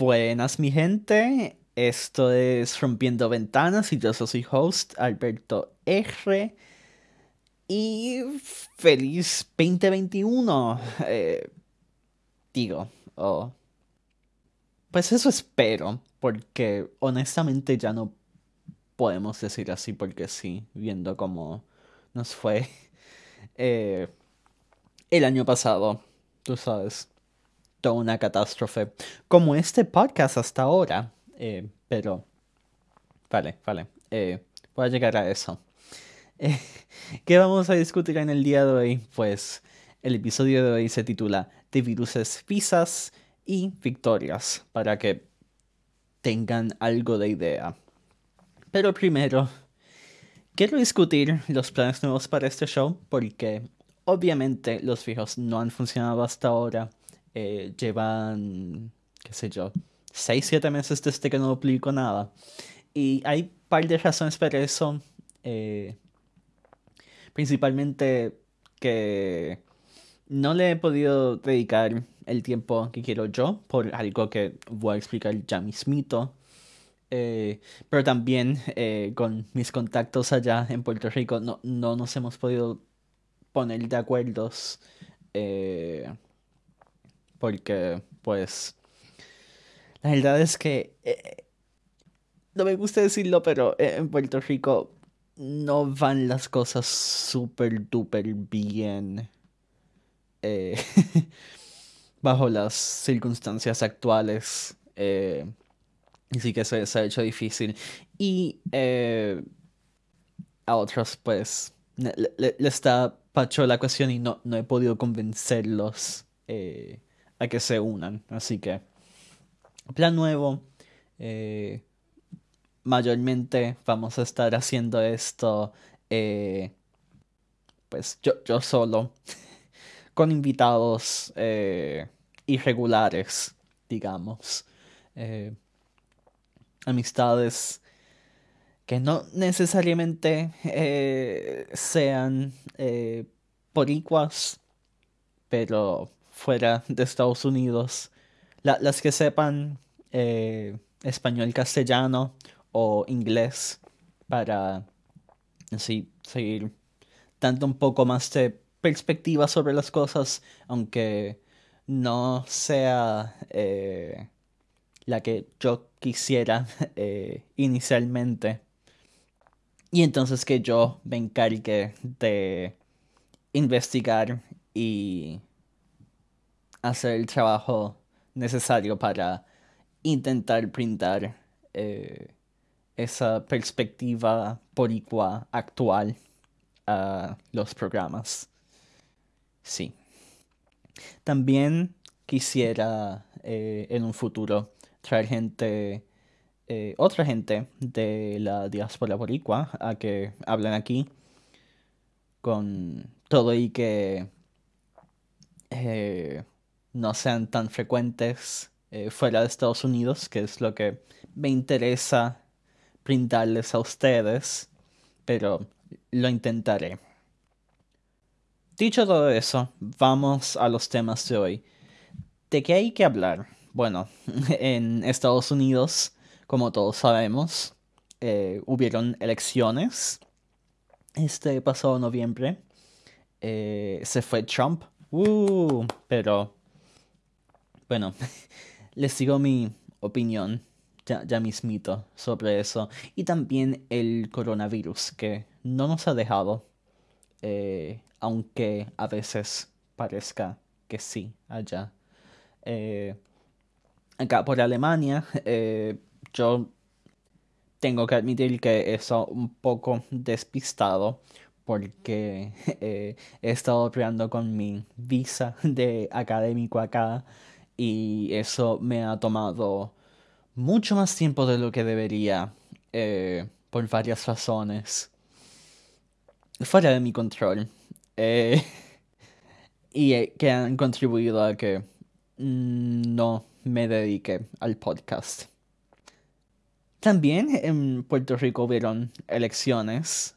Buenas mi gente, esto es Rompiendo Ventanas y yo soy host Alberto R. Y feliz 2021, eh, digo, oh. pues eso espero, porque honestamente ya no podemos decir así porque sí, viendo cómo nos fue eh, el año pasado, tú sabes toda una catástrofe, como este podcast hasta ahora. Eh, pero, vale, vale, eh, voy a llegar a eso. Eh, ¿Qué vamos a discutir en el día de hoy? Pues el episodio de hoy se titula De viruses, visas y victorias, para que tengan algo de idea. Pero primero, quiero discutir los planes nuevos para este show, porque obviamente los fijos no han funcionado hasta ahora eh, llevan, qué sé yo, 6, 7 meses desde que no publico nada. Y hay un par de razones para eso. Eh, principalmente que no le he podido dedicar el tiempo que quiero yo por algo que voy a explicar ya mismito. Eh, pero también con mis contactos allá en Puerto Rico no, no nos hemos podido poner de acuerdos porque pues la verdad es que eh, no me gusta decirlo, pero en Puerto Rico no van las cosas súper duper bien eh, bajo las circunstancias actuales. Eh, así que se, se, ha hecho difícil. Y a otros, pues, le, está pacho la cuestión y no, no he podido convencerlos a que se unan. Así que, plan nuevo. Eh, mayormente vamos a estar haciendo esto, eh, pues yo, yo solo, con invitados eh, irregulares, digamos. amistades que no necesariamente sean poricuas, pero fuera de Estados Unidos, las que sepan eh, español castellano o inglés para así seguir dando un poco más de perspectiva sobre las cosas, aunque no sea eh, la que yo quisiera eh, inicialmente. Y entonces que yo me encargue de investigar y hacer el trabajo necesario para intentar brindar eh, esa perspectiva poricua actual a los programas. Sí. También quisiera eh, en un futuro traer gente, eh, otra gente de la diáspora boricua a que hablen aquí con todo y que no sean tan frecuentes eh, fuera de Estados Unidos, que es lo que me interesa brindarles a ustedes, pero lo intentaré. Dicho todo eso, vamos a los temas de hoy. ¿De qué hay que hablar? Bueno, en Estados Unidos, como todos sabemos, eh, hubieron elecciones este pasado noviembre. Eh, se fue Trump. Uh, pero bueno, les sigo mi opinión ya, ya mismito sobre eso. Y también el coronavirus, que no nos ha dejado, eh, aunque a veces parezca que sí allá. Eh, acá por Alemania, eh, yo tengo que admitir que eso un poco despistado porque he estado peleando con mi visa de académico acá y eso me ha tomado mucho más tiempo de lo que debería eh, por varias razones fuera de mi control eh, y eh, que han contribuido a que no me dedique al podcast. También en Puerto Rico hubieron elecciones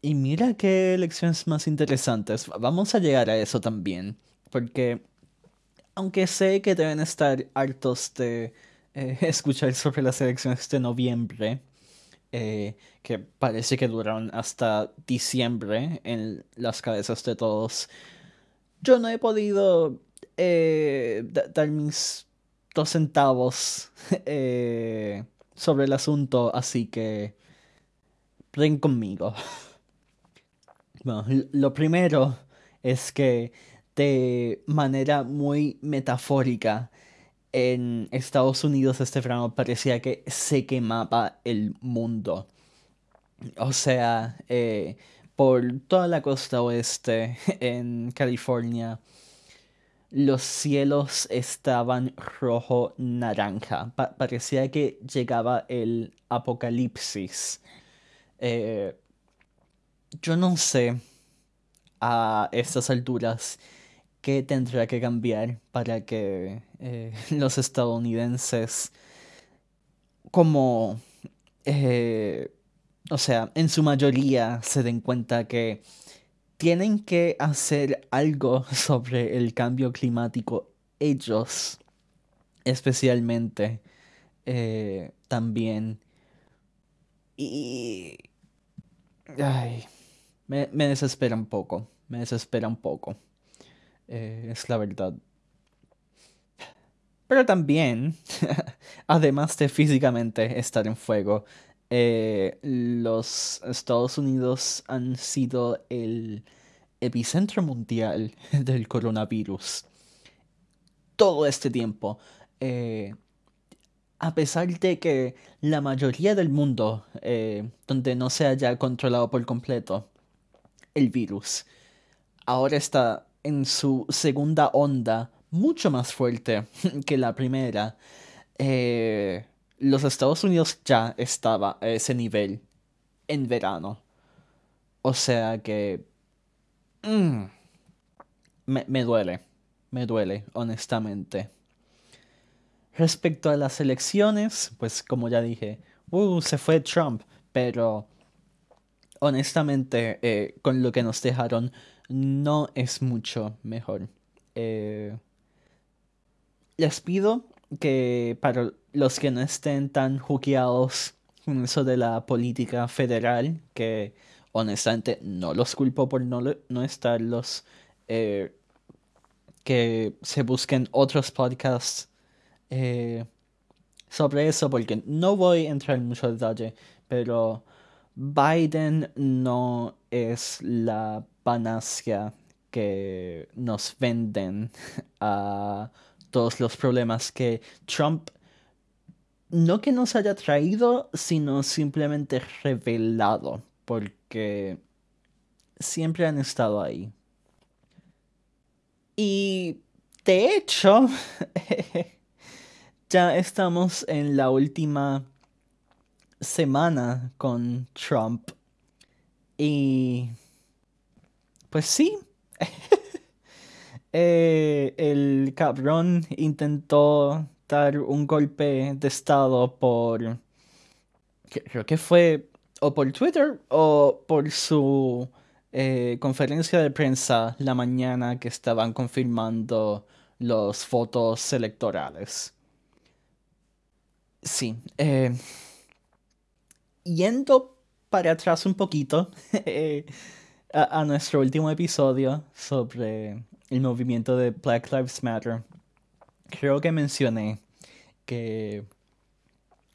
y mira qué elecciones más interesantes. Vamos a llegar a eso también porque aunque sé que deben estar hartos de eh, escuchar sobre las elecciones de noviembre, eh, que parece que duraron hasta diciembre en las cabezas de todos, yo no he podido eh, dar mis dos centavos sobre el asunto, así que ven conmigo. Bueno, lo primero es que de manera muy metafórica, en Estados Unidos este verano parecía que se quemaba el mundo. O sea, eh, por toda la costa oeste en California, los cielos estaban rojo naranja. parecía que llegaba el apocalipsis. Eh, yo no sé a estas alturas qué tendrá que cambiar para que eh, los estadounidenses como eh, o sea en su mayoría se den cuenta que tienen que hacer algo sobre el cambio climático ellos especialmente eh, también. Y ay, me, me desespera un poco me desespera un poco eh, es la verdad. Pero también, además de físicamente estar en fuego, eh, los Estados Unidos han sido el epicentro mundial del coronavirus. Todo este tiempo. Eh, a pesar de que la mayoría del mundo, donde no se haya controlado por completo el virus, ahora está en su segunda onda mucho más fuerte que la primera. Eh, los Estados Unidos ya estaba a ese nivel en verano. O sea que... Mm, me, duele, me duele, honestamente. Respecto a las elecciones, pues como ya dije, uh, se fue Trump, pero honestamente, eh, con lo que nos dejaron, no es mucho mejor. Eh, les pido que para los que no estén tan juqueados con eso de la política federal, que honestamente no los culpo por no, no estarlos, eh, que se busquen otros podcasts eh, sobre eso, porque no voy a entrar en mucho detalle, pero Biden no es la panacea que nos venden a todos los problemas que Trump no que nos haya traído, sino simplemente revelado, porque siempre han estado ahí. Y de hecho, ya estamos en la última semana con Trump. Y pues sí. Eh, el cabrón intentó dar un golpe de estado por... Creo que fue o por Twitter o por su eh, conferencia de prensa la mañana que estaban confirmando los fotos electorales. Sí. Eh, yendo para atrás un poquito. a, nuestro último episodio sobre el movimiento de Black Lives Matter, creo que mencioné que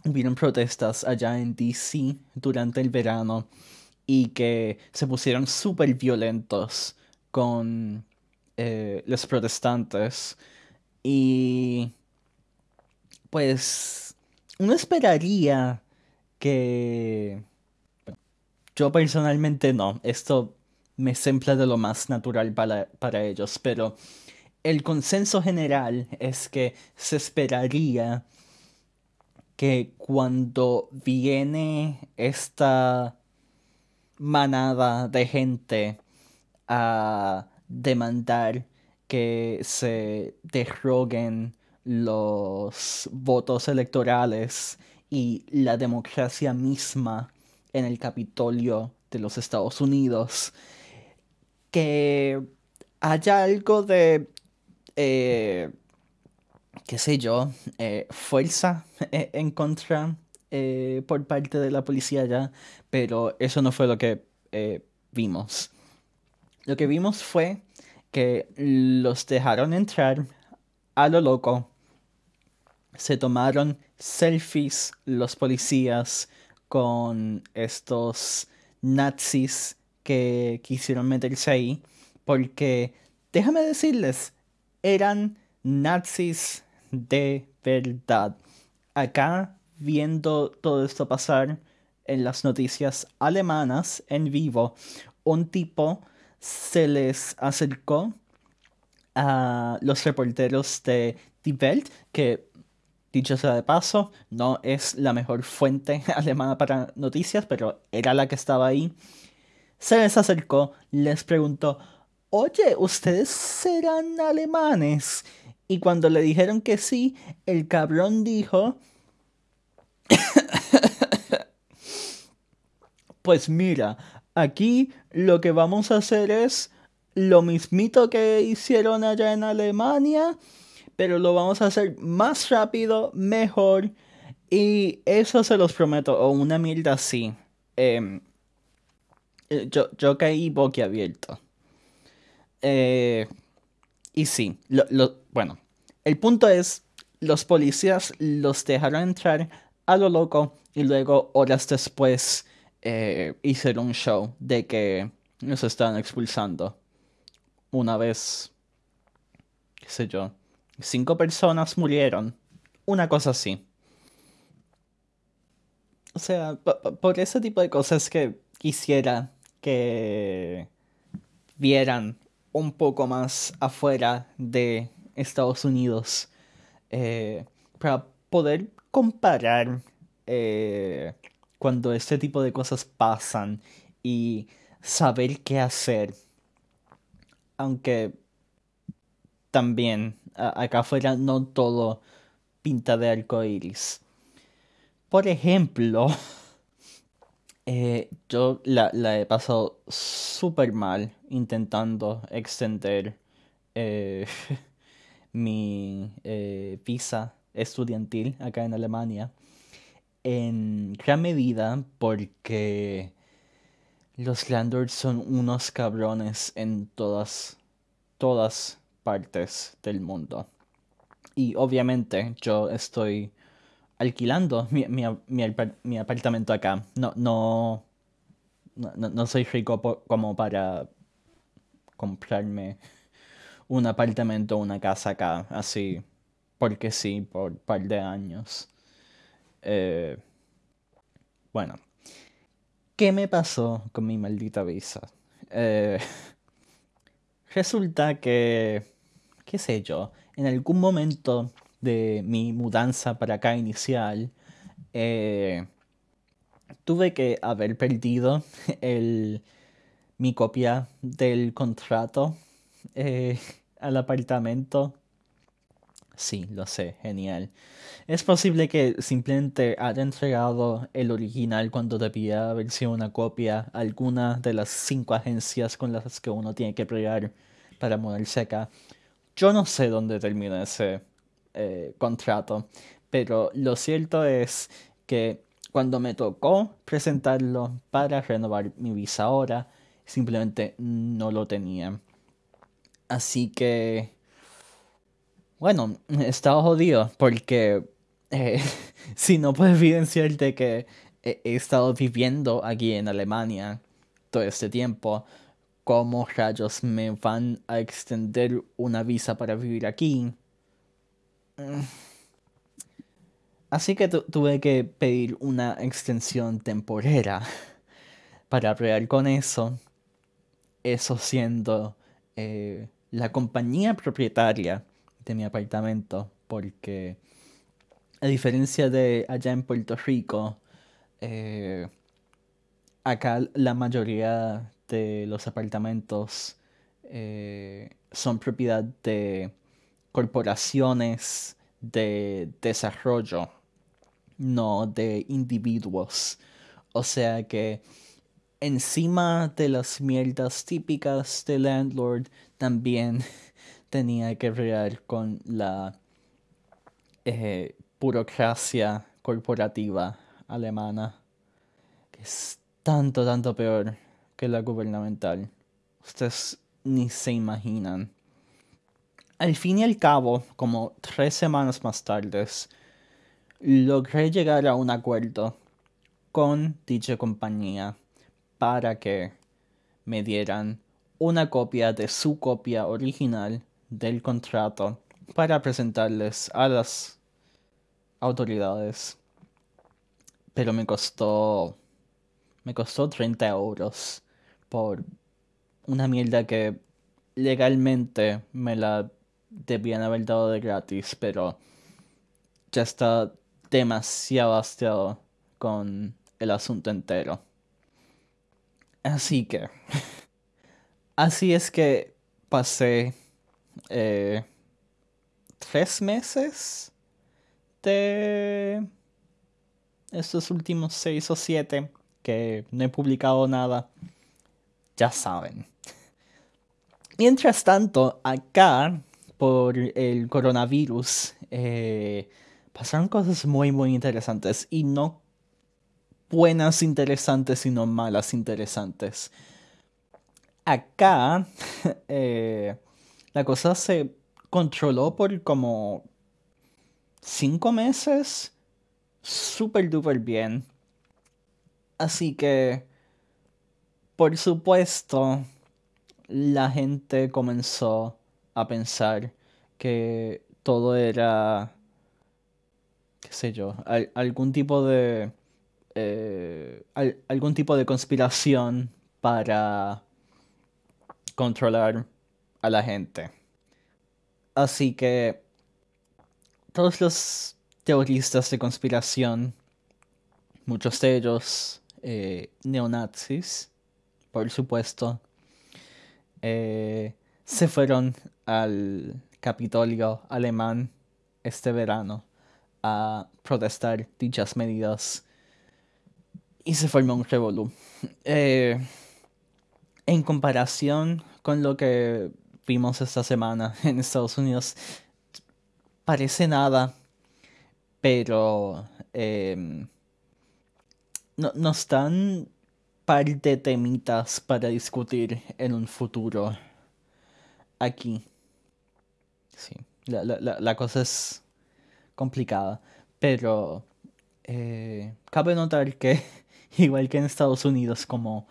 hubieron protestas allá en DC durante el verano y que se pusieron súper violentos con eh, los protestantes. Y pues uno esperaría que... Yo personalmente no. Esto me sembra de lo más natural para, para ellos, pero el consenso general es que se esperaría que cuando viene esta manada de gente a demandar que se derroguen los votos electorales y la democracia misma en el Capitolio de los Estados Unidos, que haya algo de... Eh, qué sé yo, eh, fuerza eh, en contra eh, por parte de la policía ya, pero eso no fue lo que vimos. Lo que vimos fue que los dejaron entrar a lo loco, se tomaron selfies los policías con estos nazis que quisieron meterse ahí, porque déjame decirles, eran nazis de verdad. Acá viendo todo esto pasar en las noticias alemanas en vivo, un tipo se les acercó a los reporteros de Die Welt, que dicho sea de paso, no es la mejor fuente alemana para noticias, pero era la que estaba ahí. Se les acercó, les preguntó, oye, ¿ustedes serán alemanes? Y cuando le dijeron que sí, el cabrón dijo... pues mira, aquí lo que vamos a hacer es lo mismito que hicieron allá en Alemania, pero lo vamos a hacer más rápido, mejor. Y eso se los prometo, o una mierda así. Em, eh, yo, yo caí boquiabierto. Eh, y sí, lo, bueno, el punto es, los policías los dejaron entrar a lo loco y luego horas después eh, hicieron un show de que los estaban expulsando. Una vez, qué sé yo, cinco personas murieron. Una cosa así. O sea, por ese tipo de cosas que quisiera que vieran un poco más afuera de Estados Unidos eh, para poder comparar eh, cuando este tipo de cosas pasan y saber qué hacer. Aunque también acá afuera no todo pinta de arco iris. Por ejemplo, Eh, yo la, he pasado súper mal intentando extender eh, mi eh, visa estudiantil acá en Alemania. En gran medida porque los landlords son unos cabrones en todas, todas partes del mundo. Y obviamente yo estoy alquilando mi, mi, apartamento acá. No, no, no, soy rico como para comprarme un apartamento, una casa acá, así, porque sí, por un par de años. Eh, bueno, ¿qué me pasó con mi maldita visa? Eh, resulta que, qué sé yo, en algún momento de mi mudanza para acá inicial, eh, tuve que haber perdido mi copia del contrato eh, al apartamento. Sí, lo sé, genial. Es posible que simplemente haya entregado el original cuando debía haber sido una copia a alguna de las cinco agencias con las que uno tiene que pelear para mudarse acá. Yo no sé dónde termina ese eh, contrato. Pero lo cierto es que cuando me tocó presentarlo para renovar mi visa ahora, simplemente no lo tenía. Así que, bueno, estaba jodido porque eh, si no puedo evidenciarte que he, estado viviendo aquí en Alemania todo este tiempo, ¿cómo rayos me van a extender una visa para vivir aquí? Así que tuve que pedir una extensión temporera para pelear con eso. Eso siendo eh, la compañía propietaria de mi apartamento. Porque a diferencia de allá en Puerto Rico, eh, acá la mayoría de los apartamentos eh, son propiedad de corporaciones de desarrollo, no de individuos. O sea que encima de las mierdas típicas de landlord, también tenía que ver con la eh, burocracia corporativa alemana, que es tanto, tanto peor que la gubernamental. Ustedes ni se imaginan. Al fin y al cabo, como tres semanas más tarde, logré llegar a un acuerdo con dicha compañía para que me dieran una copia de su copia original del contrato para presentarles a las autoridades. Pero me costó. Me costó 30 euros por una mierda que legalmente me la debían haber dado de gratis, pero ya está demasiado hastiado con el asunto entero. Así que. Así es que pasé eh, tres meses de estos últimos seis o siete que no he publicado nada. Ya saben. Mientras tanto, acá, por el coronavirus, eh, pasaron cosas muy, muy interesantes. Y no buenas interesantes, sino malas interesantes. Acá, eh, la cosa se controló por como cinco meses. Súper, duper bien. Así que, por supuesto, la gente comenzó a pensar que todo era, qué sé yo, algún tipo de, eh, algún tipo de conspiración para controlar a la gente. Así que todos los teoristas de conspiración, muchos de ellos eh, neonazis, por supuesto, eh, se fueron al Capitolio alemán este verano a protestar dichas medidas y se formó un revolú. Eh, en comparación con lo que vimos esta semana en Estados Unidos, parece nada, pero eh, no, nos dan par de temitas para discutir en un futuro aquí. Sí, la, la, la cosa es complicada, pero eh, cabe notar que, igual que en Estados Unidos, como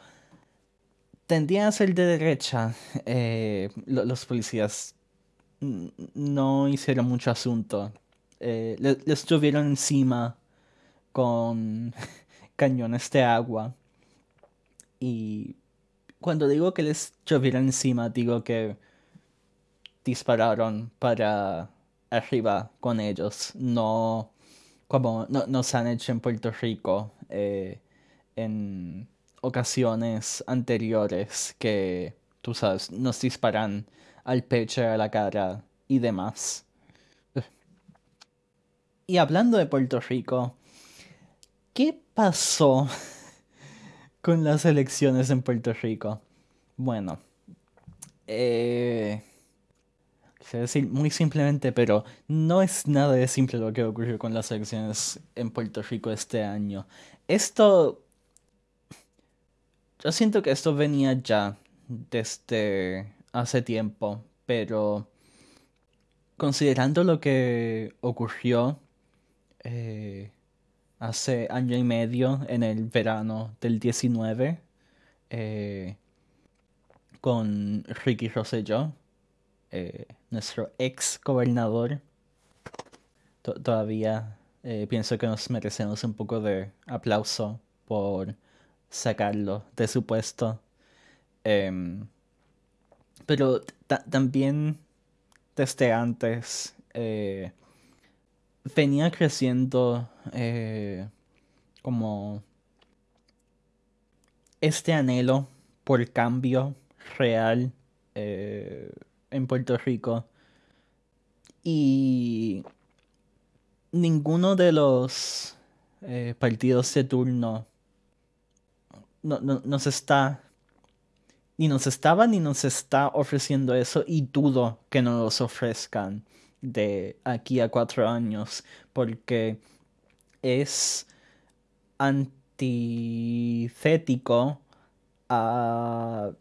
tendían a ser de derecha, eh, los policías no hicieron mucho asunto. Eh, les, les llovieron encima con cañones de agua. Y cuando digo que les llovieron encima, digo que dispararon para arriba con ellos. No como no, nos han hecho en Puerto Rico eh, en ocasiones anteriores que, tú sabes, nos disparan al pecho, a la cara y demás. Y hablando de Puerto Rico, ¿qué pasó con las elecciones en Puerto Rico? Bueno, eh, decir muy simplemente, pero no es nada de simple lo que ocurrió con las elecciones en Puerto Rico este año. Esto yo siento que esto venía ya desde hace tiempo, pero considerando lo que ocurrió eh, hace año y medio en el verano del 19 eh, con Ricky Rosselló, eh, nuestro ex gobernador, todavía pienso que nos merecemos un poco de aplauso por sacarlo de su puesto. Em, pero también desde antes eh, venía creciendo eh, como este anhelo por cambio real eh, en Puerto Rico. Y ninguno de los partidos de turno no, no, nos está, ni nos estaba ni nos está ofreciendo eso y dudo que nos los ofrezcan de aquí a cuatro años porque es antitético a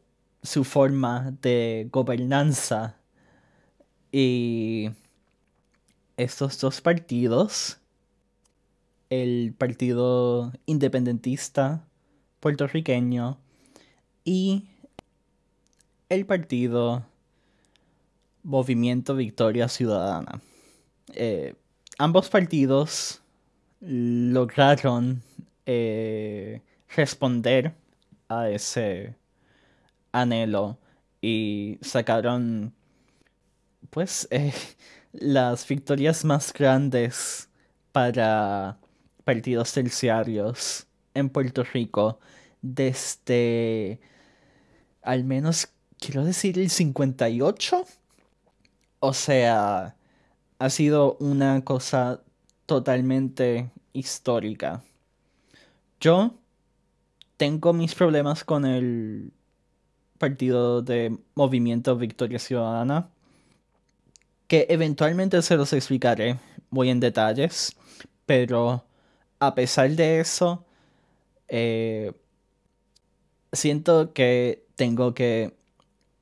su forma de gobernanza. Y estos dos partidos, el Partido Independentista puertorriqueño y el Partido Movimiento Victoria Ciudadana. Eh, ambos partidos lograron eh, responder a ese anhelo y sacaron pues eh, las victorias más grandes para partidos terciarios en Puerto Rico desde al menos quiero decir el 58 o sea ha sido una cosa totalmente histórica. Yo tengo mis problemas con el partido de Movimiento Victoria Ciudadana, que eventualmente se los explicaré muy en detalles, pero a pesar de eso, eh, siento que tengo que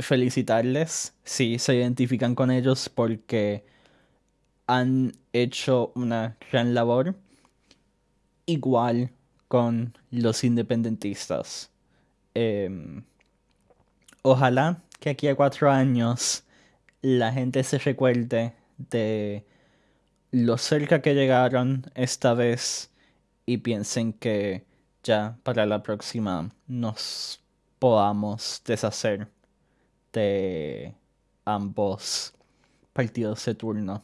felicitarles si se identifican con ellos porque han hecho una gran labor igual con los independentistas. Em, ojalá que aquí a cuatro años la gente se recuerde de lo cerca que llegaron esta vez y piensen que ya para la próxima nos podamos deshacer de ambos partidos de turno.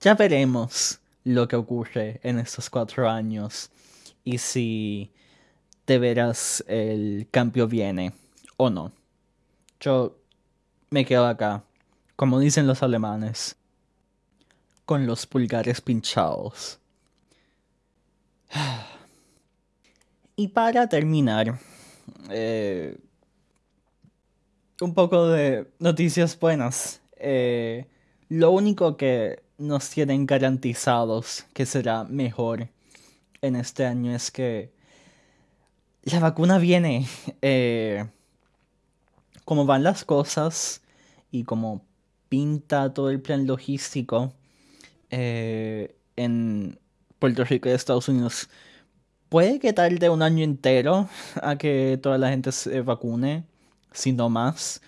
Ya veremos lo que ocurre en estos cuatro años y si de veras el cambio viene o no. Yo me quedo acá, como dicen los alemanes, con los pulgares pinchados. Y para terminar, eh, un poco de noticias buenas. Eh, lo único que nos tienen garantizados que será mejor en este año es que la vacuna viene. Eh, como van las cosas y como pinta todo el plan logístico eh, en Puerto Rico y Estados Unidos, puede que tarde un año entero a que toda la gente se vacune, si no más.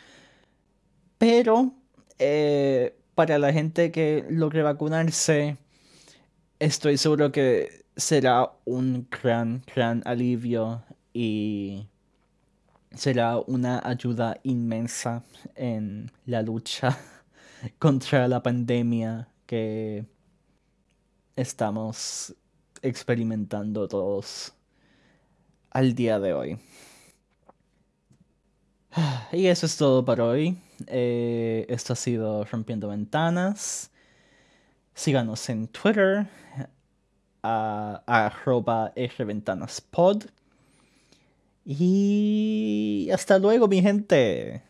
Pero eh, para la gente que logre vacunarse, estoy seguro que será un gran, gran alivio y será una ayuda inmensa en la lucha contra la pandemia que estamos experimentando todos al día de hoy. Y eso es todo para hoy. Eh, esto ha sido Rompiendo Ventanas. Síganos en Twitter, arroba rventanaspod. Y hasta luego, mi gente.